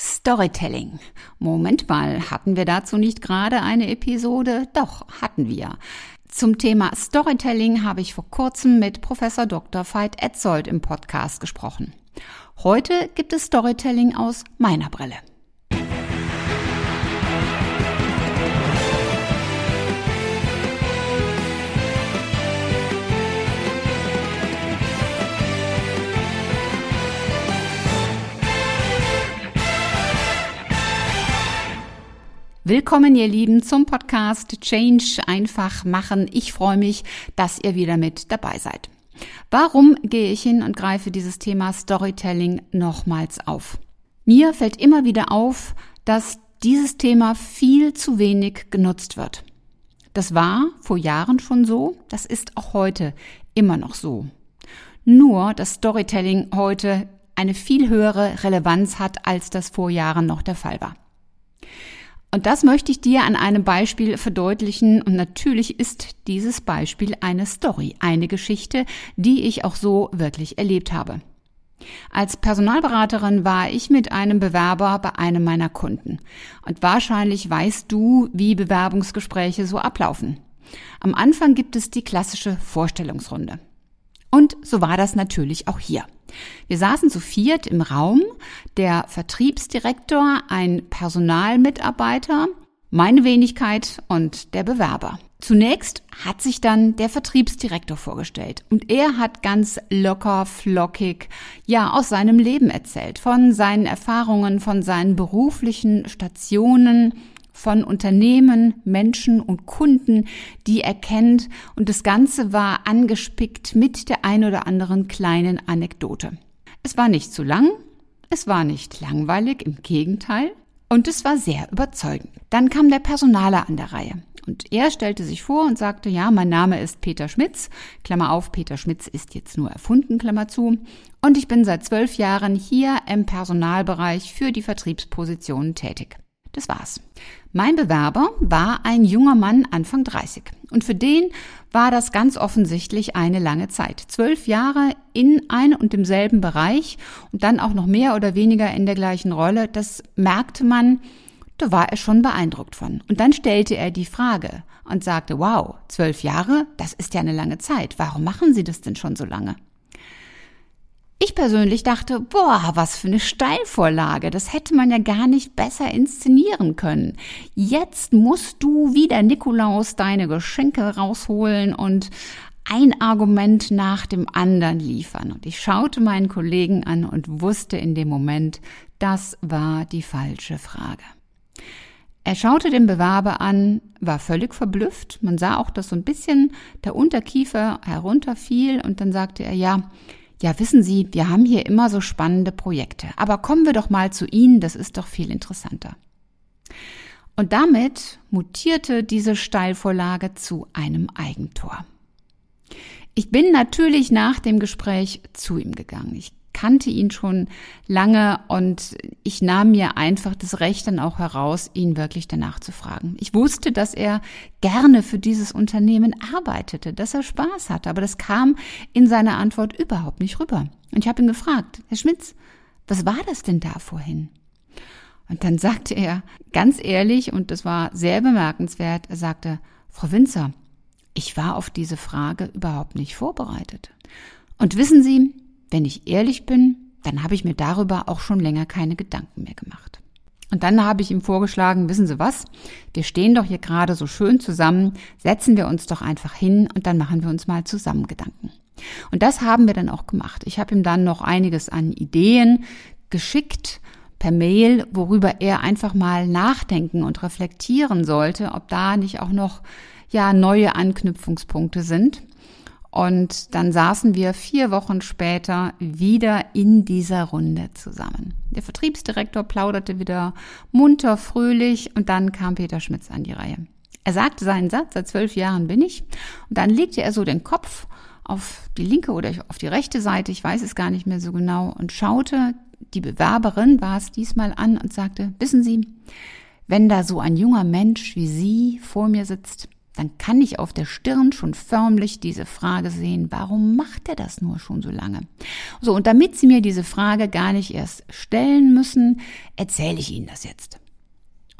Storytelling. Moment mal, hatten wir dazu nicht gerade eine Episode? Doch, hatten wir. Zum Thema Storytelling habe ich vor kurzem mit Professor Dr. Veit Etzold im Podcast gesprochen. Heute gibt es Storytelling aus meiner Brille. Willkommen, ihr Lieben, zum Podcast Change einfach machen. Ich freue mich, dass ihr wieder mit dabei seid. Warum gehe ich hin und greife dieses Thema Storytelling nochmals auf? Mir fällt immer wieder auf, dass dieses Thema viel zu wenig genutzt wird. Das war vor Jahren schon so, das ist auch heute immer noch so. Nur, dass Storytelling heute eine viel höhere Relevanz hat, als das vor Jahren noch der Fall war. Und das möchte ich dir an einem Beispiel verdeutlichen. Und natürlich ist dieses Beispiel eine Story, eine Geschichte, die ich auch so wirklich erlebt habe. Als Personalberaterin war ich mit einem Bewerber bei einem meiner Kunden. Und wahrscheinlich weißt du, wie Bewerbungsgespräche so ablaufen. Am Anfang gibt es die klassische Vorstellungsrunde. Und so war das natürlich auch hier. Wir saßen zu viert im Raum, der Vertriebsdirektor, ein Personalmitarbeiter, meine Wenigkeit und der Bewerber. Zunächst hat sich dann der Vertriebsdirektor vorgestellt und er hat ganz locker, flockig, ja, aus seinem Leben erzählt, von seinen Erfahrungen, von seinen beruflichen Stationen, von Unternehmen, Menschen und Kunden, die er kennt und das Ganze war angespickt mit der ein oder anderen kleinen Anekdote. Es war nicht zu lang, es war nicht langweilig, im Gegenteil, und es war sehr überzeugend. Dann kam der Personaler an der Reihe. Und er stellte sich vor und sagte, ja, mein Name ist Peter Schmitz. Klammer auf, Peter Schmitz ist jetzt nur erfunden, Klammer zu. Und ich bin seit zwölf Jahren hier im Personalbereich für die Vertriebspositionen tätig. Das war's. Mein Bewerber war ein junger Mann Anfang 30. Und für den war das ganz offensichtlich eine lange Zeit. Zwölf Jahre in einem und demselben Bereich und dann auch noch mehr oder weniger in der gleichen Rolle. Das merkte man, da war er schon beeindruckt von. Und dann stellte er die Frage und sagte, wow, zwölf Jahre, das ist ja eine lange Zeit. Warum machen Sie das denn schon so lange? Ich persönlich dachte, boah, was für eine Steilvorlage. Das hätte man ja gar nicht besser inszenieren können. Jetzt musst du wieder Nikolaus deine Geschenke rausholen und ein Argument nach dem anderen liefern. Und ich schaute meinen Kollegen an und wusste in dem Moment, das war die falsche Frage. Er schaute den Bewerber an, war völlig verblüfft. Man sah auch, dass so ein bisschen der Unterkiefer herunterfiel und dann sagte er, ja, ja, wissen Sie, wir haben hier immer so spannende Projekte, aber kommen wir doch mal zu Ihnen, das ist doch viel interessanter. Und damit mutierte diese Steilvorlage zu einem Eigentor. Ich bin natürlich nach dem Gespräch zu ihm gegangen. Ich kannte ihn schon lange und ich nahm mir einfach das Recht dann auch heraus, ihn wirklich danach zu fragen. Ich wusste, dass er gerne für dieses Unternehmen arbeitete, dass er Spaß hatte, aber das kam in seiner Antwort überhaupt nicht rüber. Und ich habe ihn gefragt, Herr Schmitz, was war das denn da vorhin? Und dann sagte er ganz ehrlich, und das war sehr bemerkenswert, er sagte, Frau Winzer, ich war auf diese Frage überhaupt nicht vorbereitet. Und wissen Sie, wenn ich ehrlich bin, dann habe ich mir darüber auch schon länger keine Gedanken mehr gemacht. Und dann habe ich ihm vorgeschlagen, wissen Sie was? Wir stehen doch hier gerade so schön zusammen, setzen wir uns doch einfach hin und dann machen wir uns mal zusammen Gedanken. Und das haben wir dann auch gemacht. Ich habe ihm dann noch einiges an Ideen geschickt per Mail, worüber er einfach mal nachdenken und reflektieren sollte, ob da nicht auch noch ja neue Anknüpfungspunkte sind. Und dann saßen wir vier Wochen später wieder in dieser Runde zusammen. Der Vertriebsdirektor plauderte wieder munter, fröhlich und dann kam Peter Schmitz an die Reihe. Er sagte seinen Satz, seit zwölf Jahren bin ich. Und dann legte er so den Kopf auf die linke oder auf die rechte Seite, ich weiß es gar nicht mehr so genau, und schaute die Bewerberin, war es diesmal an und sagte, wissen Sie, wenn da so ein junger Mensch wie Sie vor mir sitzt, dann kann ich auf der Stirn schon förmlich diese Frage sehen, warum macht er das nur schon so lange? So, und damit Sie mir diese Frage gar nicht erst stellen müssen, erzähle ich Ihnen das jetzt.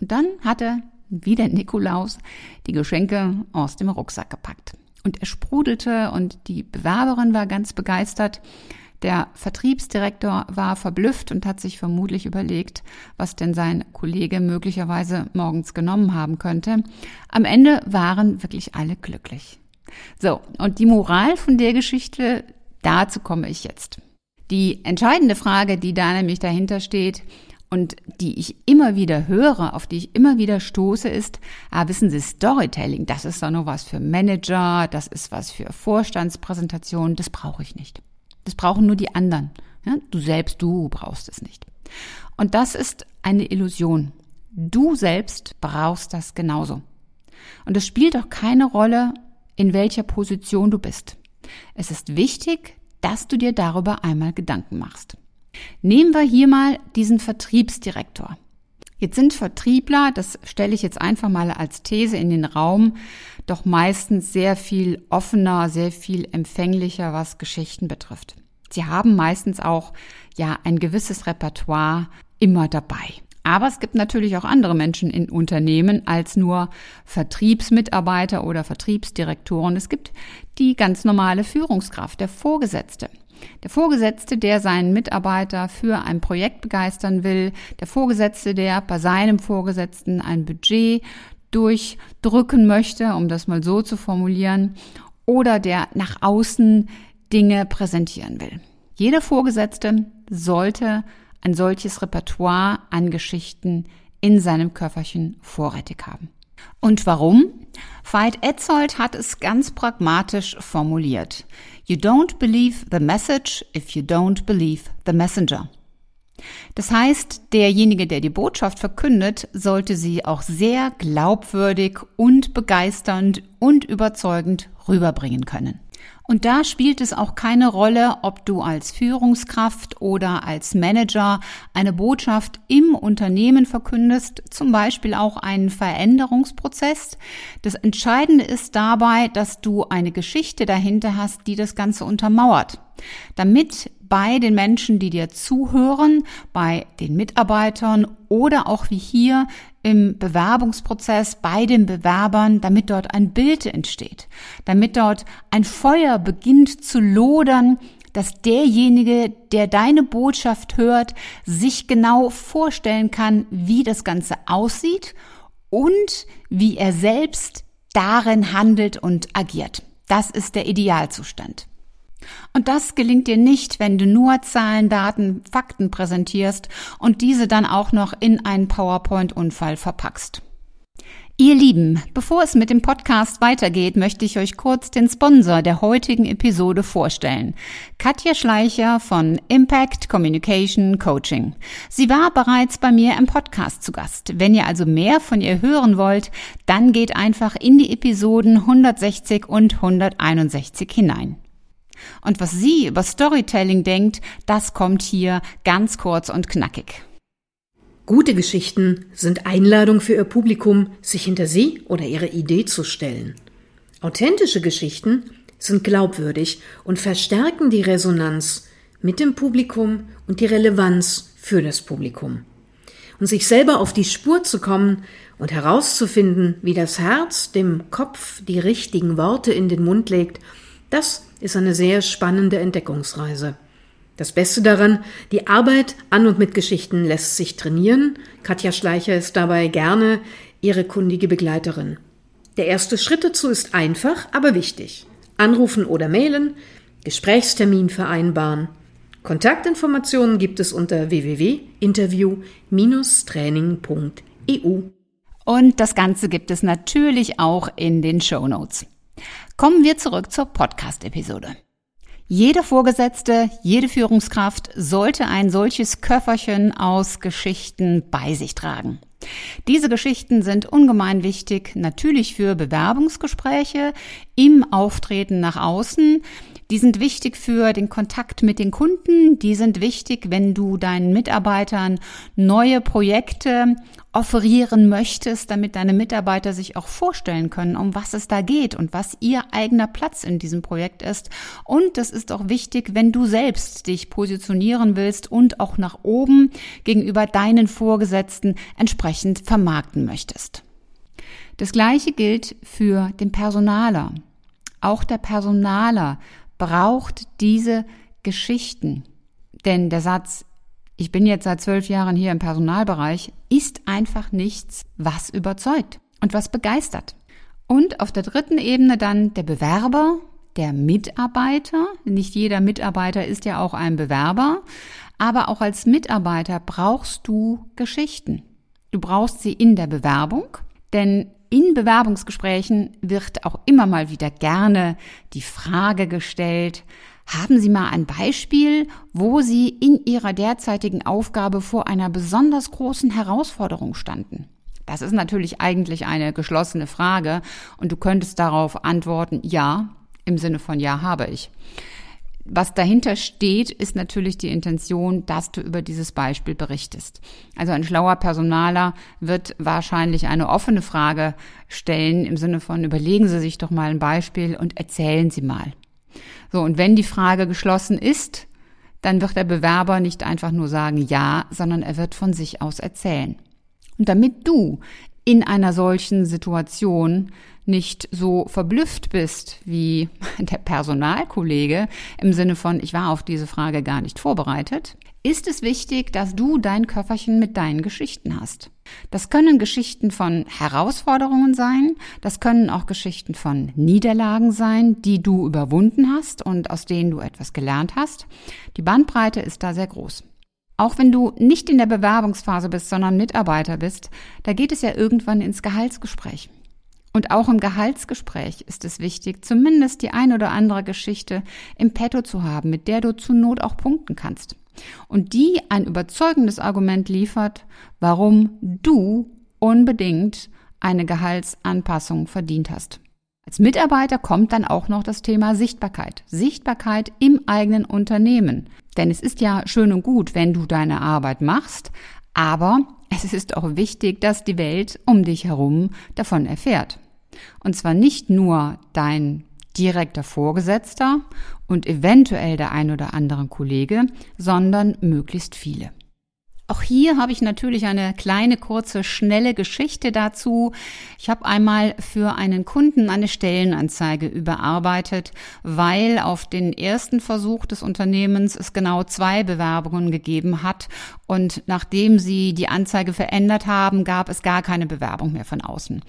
Und dann hat er, wie der Nikolaus, die Geschenke aus dem Rucksack gepackt. Und er sprudelte und die Bewerberin war ganz begeistert. Der Vertriebsdirektor war verblüfft und hat sich vermutlich überlegt, was denn sein Kollege möglicherweise morgens genommen haben könnte. Am Ende waren wirklich alle glücklich. So, und die Moral von der Geschichte, dazu komme ich jetzt. Die entscheidende Frage, die da nämlich dahinter steht, und die ich immer wieder höre, auf die ich immer wieder stoße, ist, ah, wissen Sie, Storytelling, das ist doch nur was für Manager, das ist was für Vorstandspräsentationen, das brauche ich nicht. Das brauchen nur die anderen. Ja, du selbst, du brauchst es nicht. Und das ist eine Illusion. Du selbst brauchst das genauso. Und es spielt auch keine Rolle, in welcher Position du bist. Es ist wichtig, dass du dir darüber einmal Gedanken machst. Nehmen wir hier mal diesen Vertriebsdirektor. Jetzt sind Vertriebler, das stelle ich jetzt einfach mal als These in den Raum, doch meistens sehr viel offener, sehr viel empfänglicher, was Geschichten betrifft. Sie haben meistens auch ja ein gewisses Repertoire immer dabei. Aber es gibt natürlich auch andere Menschen in Unternehmen als nur Vertriebsmitarbeiter oder Vertriebsdirektoren. Es gibt die ganz normale Führungskraft, der Vorgesetzte. Der Vorgesetzte, der seinen Mitarbeiter für ein Projekt begeistern will, der Vorgesetzte, der bei seinem Vorgesetzten ein Budget durchdrücken möchte, um das mal so zu formulieren, oder der nach außen Dinge präsentieren will. Jeder Vorgesetzte sollte ein solches Repertoire an Geschichten in seinem Köfferchen vorrätig haben. Und warum? Veit Etzold hat es ganz pragmatisch formuliert. You don't believe the message if you don't believe the messenger. Das heißt, derjenige, der die Botschaft verkündet, sollte sie auch sehr glaubwürdig und begeisternd und überzeugend rüberbringen können. Und da spielt es auch keine Rolle, ob du als Führungskraft oder als Manager eine Botschaft im Unternehmen verkündest, zum Beispiel auch einen Veränderungsprozess. Das Entscheidende ist dabei, dass du eine Geschichte dahinter hast, die das Ganze untermauert. Damit bei den Menschen, die dir zuhören, bei den Mitarbeitern oder auch wie hier im Bewerbungsprozess bei den Bewerbern, damit dort ein Bild entsteht, damit dort ein Feuer beginnt zu lodern, dass derjenige, der deine Botschaft hört, sich genau vorstellen kann, wie das Ganze aussieht und wie er selbst darin handelt und agiert. Das ist der Idealzustand. Und das gelingt dir nicht, wenn du nur Zahlen, Daten, Fakten präsentierst und diese dann auch noch in einen PowerPoint-Unfall verpackst. Ihr Lieben, bevor es mit dem Podcast weitergeht, möchte ich euch kurz den Sponsor der heutigen Episode vorstellen. Katja Schleicher von Impact Communication Coaching. Sie war bereits bei mir im Podcast zu Gast. Wenn ihr also mehr von ihr hören wollt, dann geht einfach in die Episoden 160 und 161 hinein. Und was sie über Storytelling denkt, das kommt hier ganz kurz und knackig. Gute Geschichten sind Einladung für ihr Publikum, sich hinter sie oder ihre Idee zu stellen. Authentische Geschichten sind glaubwürdig und verstärken die Resonanz mit dem Publikum und die Relevanz für das Publikum. Und sich selber auf die Spur zu kommen und herauszufinden, wie das Herz dem Kopf die richtigen Worte in den Mund legt, das ist eine sehr spannende Entdeckungsreise. Das Beste daran, die Arbeit an und mit Geschichten lässt sich trainieren. Katja Schleicher ist dabei gerne ihre kundige Begleiterin. Der erste Schritt dazu ist einfach, aber wichtig. Anrufen oder mailen, Gesprächstermin vereinbaren. Kontaktinformationen gibt es unter www.interview-training.eu. Und das Ganze gibt es natürlich auch in den Show Notes. Kommen wir zurück zur Podcast-Episode. Jede Vorgesetzte, jede Führungskraft sollte ein solches Köfferchen aus Geschichten bei sich tragen. Diese Geschichten sind ungemein wichtig, natürlich für Bewerbungsgespräche, im Auftreten nach außen, Die sind wichtig für den Kontakt mit den Kunden. Die sind wichtig, wenn du deinen Mitarbeitern neue Projekte offerieren möchtest, damit deine Mitarbeiter sich auch vorstellen können, um was es da geht und was ihr eigener Platz in diesem Projekt ist. Und das ist auch wichtig, wenn du selbst dich positionieren willst und auch nach oben gegenüber deinen Vorgesetzten entsprechend vermarkten möchtest. Das gleiche gilt für den Personaler. Auch der Personaler braucht diese Geschichten. Denn der Satz, ich bin jetzt seit zwölf Jahren hier im Personalbereich, ist einfach nichts, was überzeugt und was begeistert. Und auf der dritten Ebene dann der Bewerber, der Mitarbeiter. Nicht jeder Mitarbeiter ist ja auch ein Bewerber, aber auch als Mitarbeiter brauchst du Geschichten. Du brauchst sie in der Bewerbung, denn in Bewerbungsgesprächen wird auch immer mal wieder gerne die Frage gestellt, haben Sie mal ein Beispiel, wo Sie in Ihrer derzeitigen Aufgabe vor einer besonders großen Herausforderung standen? Das ist natürlich eigentlich eine geschlossene Frage und du könntest darauf antworten, ja, im Sinne von ja habe ich. Was dahinter steht, ist natürlich die Intention, dass du über dieses Beispiel berichtest. Also ein schlauer Personaler wird wahrscheinlich eine offene Frage stellen im Sinne von überlegen Sie sich doch mal ein Beispiel und erzählen Sie mal. So, und wenn die Frage geschlossen ist, dann wird der Bewerber nicht einfach nur sagen ja, sondern er wird von sich aus erzählen. Und damit du in einer solchen Situation nicht so verblüfft bist wie der Personalkollege im Sinne von, ich war auf diese Frage gar nicht vorbereitet, ist es wichtig, dass du dein Köfferchen mit deinen Geschichten hast. Das können Geschichten von Herausforderungen sein, das können auch Geschichten von Niederlagen sein, die du überwunden hast und aus denen du etwas gelernt hast. Die Bandbreite ist da sehr groß. Auch wenn du nicht in der Bewerbungsphase bist, sondern Mitarbeiter bist, da geht es ja irgendwann ins Gehaltsgespräch. Und auch im Gehaltsgespräch ist es wichtig, zumindest die ein oder andere Geschichte im Petto zu haben, mit der du zur Not auch punkten kannst. Und die ein überzeugendes Argument liefert, warum du unbedingt eine Gehaltsanpassung verdient hast. Als Mitarbeiter kommt dann auch noch das Thema Sichtbarkeit. Sichtbarkeit im eigenen Unternehmen. Denn es ist ja schön und gut, wenn du deine Arbeit machst, aber es ist auch wichtig, dass die Welt um dich herum davon erfährt. Und zwar nicht nur dein direkter Vorgesetzter und eventuell der ein oder andere Kollege, sondern möglichst viele. Auch hier habe ich natürlich eine kleine, kurze, schnelle Geschichte dazu. Ich habe einmal für einen Kunden eine Stellenanzeige überarbeitet, weil auf den ersten Versuch des Unternehmens es genau zwei Bewerbungen gegeben hat. Und nachdem sie die Anzeige verändert haben, gab es gar keine Bewerbung mehr von außen.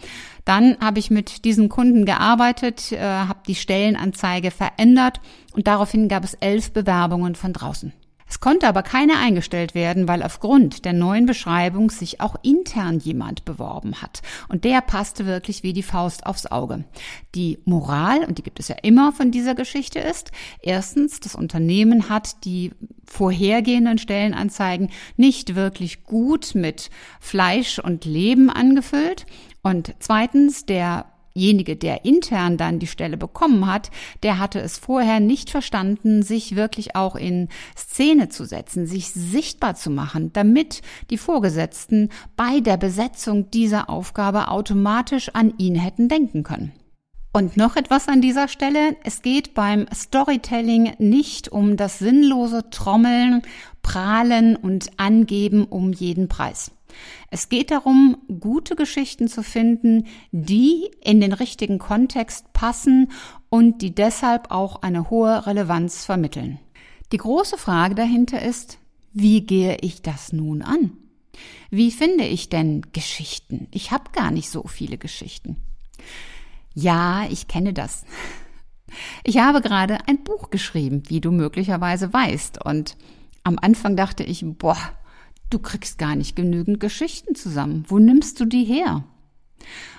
Dann habe ich mit diesem Kunden gearbeitet, äh, habe die Stellenanzeige verändert und daraufhin gab es elf Bewerbungen von draußen. Es konnte aber keine eingestellt werden, weil aufgrund der neuen Beschreibung sich auch intern jemand beworben hat. Und der passte wirklich wie die Faust aufs Auge. Die Moral, und die gibt es ja immer von dieser Geschichte, ist, erstens, das Unternehmen hat die vorhergehenden Stellenanzeigen nicht wirklich gut mit Fleisch und Leben angefüllt. Und zweitens, der derjenige, der intern dann die Stelle bekommen hat, der hatte es vorher nicht verstanden, sich wirklich auch in Szene zu setzen, sich sichtbar zu machen, damit die Vorgesetzten bei der Besetzung dieser Aufgabe automatisch an ihn hätten denken können. Und noch etwas an dieser Stelle. Es geht beim Storytelling nicht um das sinnlose Trommeln, Prahlen und Angeben um jeden Preis. Es geht darum, gute Geschichten zu finden, die in den richtigen Kontext passen und die deshalb auch eine hohe Relevanz vermitteln. Die große Frage dahinter ist, wie gehe ich das nun an? Wie finde ich denn Geschichten? Ich habe gar nicht so viele Geschichten. Ja, ich kenne das. Ich habe gerade ein Buch geschrieben, wie du möglicherweise weißt. Und am Anfang dachte ich, boah, du kriegst gar nicht genügend Geschichten zusammen. Wo nimmst du die her?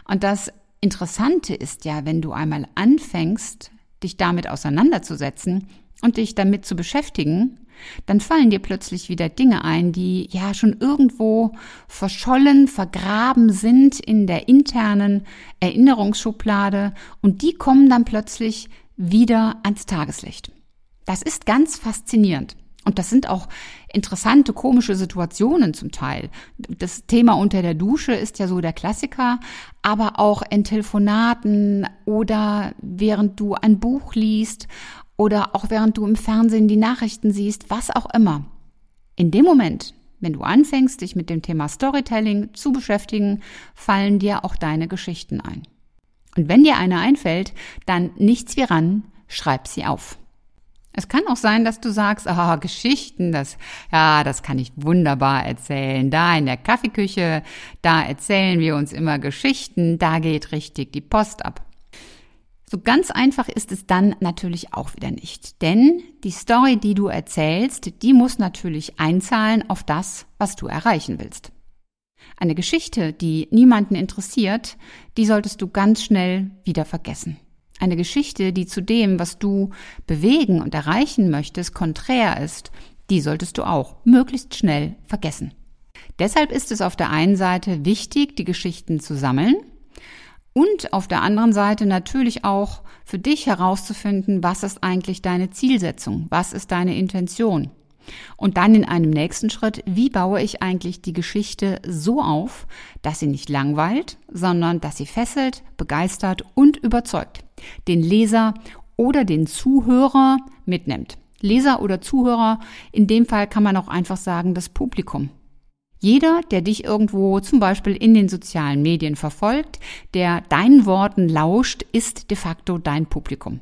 Und das Interessante ist ja, wenn du einmal anfängst, dich damit auseinanderzusetzen und dich damit zu beschäftigen, dann fallen dir plötzlich wieder Dinge ein, die ja schon irgendwo verschollen, vergraben sind in der internen Erinnerungsschublade und die kommen dann plötzlich wieder ans Tageslicht. Das ist ganz faszinierend. Und das sind auch interessante, komische Situationen zum Teil. Das Thema unter der Dusche ist ja so der Klassiker, aber auch in Telefonaten oder während du ein Buch liest oder auch während du im Fernsehen die Nachrichten siehst, was auch immer. In dem Moment, wenn du anfängst, dich mit dem Thema Storytelling zu beschäftigen, fallen dir auch deine Geschichten ein. Und wenn dir eine einfällt, dann nichts wie ran, schreib sie auf. Es kann auch sein, dass du sagst, ah, Geschichten, das, ja, das kann ich wunderbar erzählen. Da in der Kaffeeküche, da erzählen wir uns immer Geschichten, da geht richtig die Post ab. So ganz einfach ist es dann natürlich auch wieder nicht. Denn die Story, die du erzählst, die muss natürlich einzahlen auf das, was du erreichen willst. Eine Geschichte, die niemanden interessiert, die solltest du ganz schnell wieder vergessen. Eine Geschichte, die zu dem, was du bewegen und erreichen möchtest, konträr ist, die solltest du auch möglichst schnell vergessen. Deshalb ist es auf der einen Seite wichtig, die Geschichten zu sammeln und auf der anderen Seite natürlich auch für dich herauszufinden, was ist eigentlich deine Zielsetzung, was ist deine Intention. Und dann in einem nächsten Schritt, wie baue ich eigentlich die Geschichte so auf, dass sie nicht langweilt, sondern dass sie fesselt, begeistert und überzeugt, den Leser oder den Zuhörer mitnimmt. Leser oder Zuhörer, in dem Fall kann man auch einfach sagen, das Publikum. Jeder, der dich irgendwo zum Beispiel in den sozialen Medien verfolgt, der deinen Worten lauscht, ist de facto dein Publikum.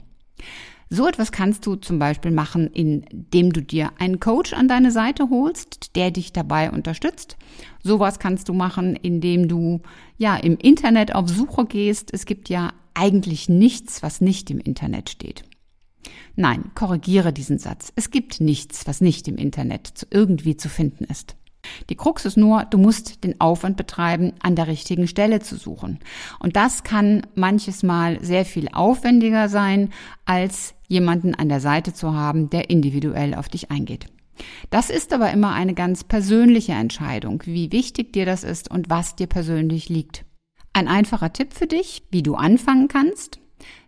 So etwas kannst du zum Beispiel machen, indem du dir einen Coach an deine Seite holst, der dich dabei unterstützt. Sowas kannst du machen, indem du ja im Internet auf Suche gehst. Es gibt ja eigentlich nichts, was nicht im Internet steht. Nein, korrigiere diesen Satz. Es gibt nichts, was nicht im Internet irgendwie zu finden ist. Die Krux ist nur, du musst den Aufwand betreiben, an der richtigen Stelle zu suchen. Und das kann manches Mal sehr viel aufwendiger sein, als jemanden an der Seite zu haben, der individuell auf dich eingeht. Das ist aber immer eine ganz persönliche Entscheidung, wie wichtig dir das ist und was dir persönlich liegt. Ein einfacher Tipp für dich, wie du anfangen kannst.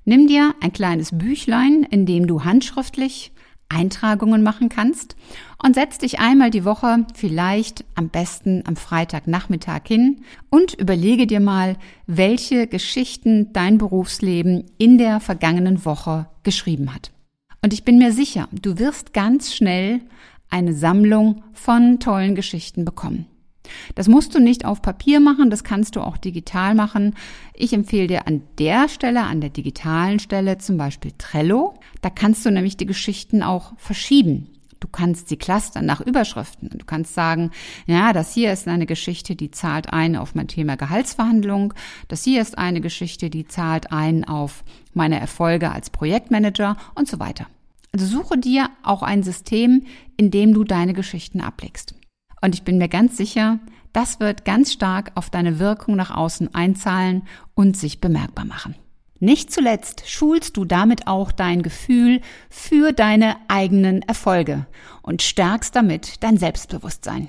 Nimm dir ein kleines Büchlein, in dem du handschriftlich Eintragungen machen kannst und setz dich einmal die Woche, vielleicht am besten am Freitagnachmittag hin und überlege dir mal, welche Geschichten dein Berufsleben in der vergangenen Woche geschrieben hat. Und ich bin mir sicher, du wirst ganz schnell eine Sammlung von tollen Geschichten bekommen. Das musst du nicht auf Papier machen, das kannst du auch digital machen. Ich empfehle dir an der Stelle, an der digitalen Stelle zum Beispiel Trello. Da kannst du nämlich die Geschichten auch verschieben. Du kannst sie clustern nach Überschriften. Du kannst sagen, ja, das hier ist eine Geschichte, die zahlt ein auf mein Thema Gehaltsverhandlung. Das hier ist eine Geschichte, die zahlt ein auf meine Erfolge als Projektmanager und so weiter. Also suche dir auch ein System, in dem du deine Geschichten ablegst. Und ich bin mir ganz sicher, das wird ganz stark auf deine Wirkung nach außen einzahlen und sich bemerkbar machen. Nicht zuletzt schulst du damit auch dein Gefühl für deine eigenen Erfolge und stärkst damit dein Selbstbewusstsein.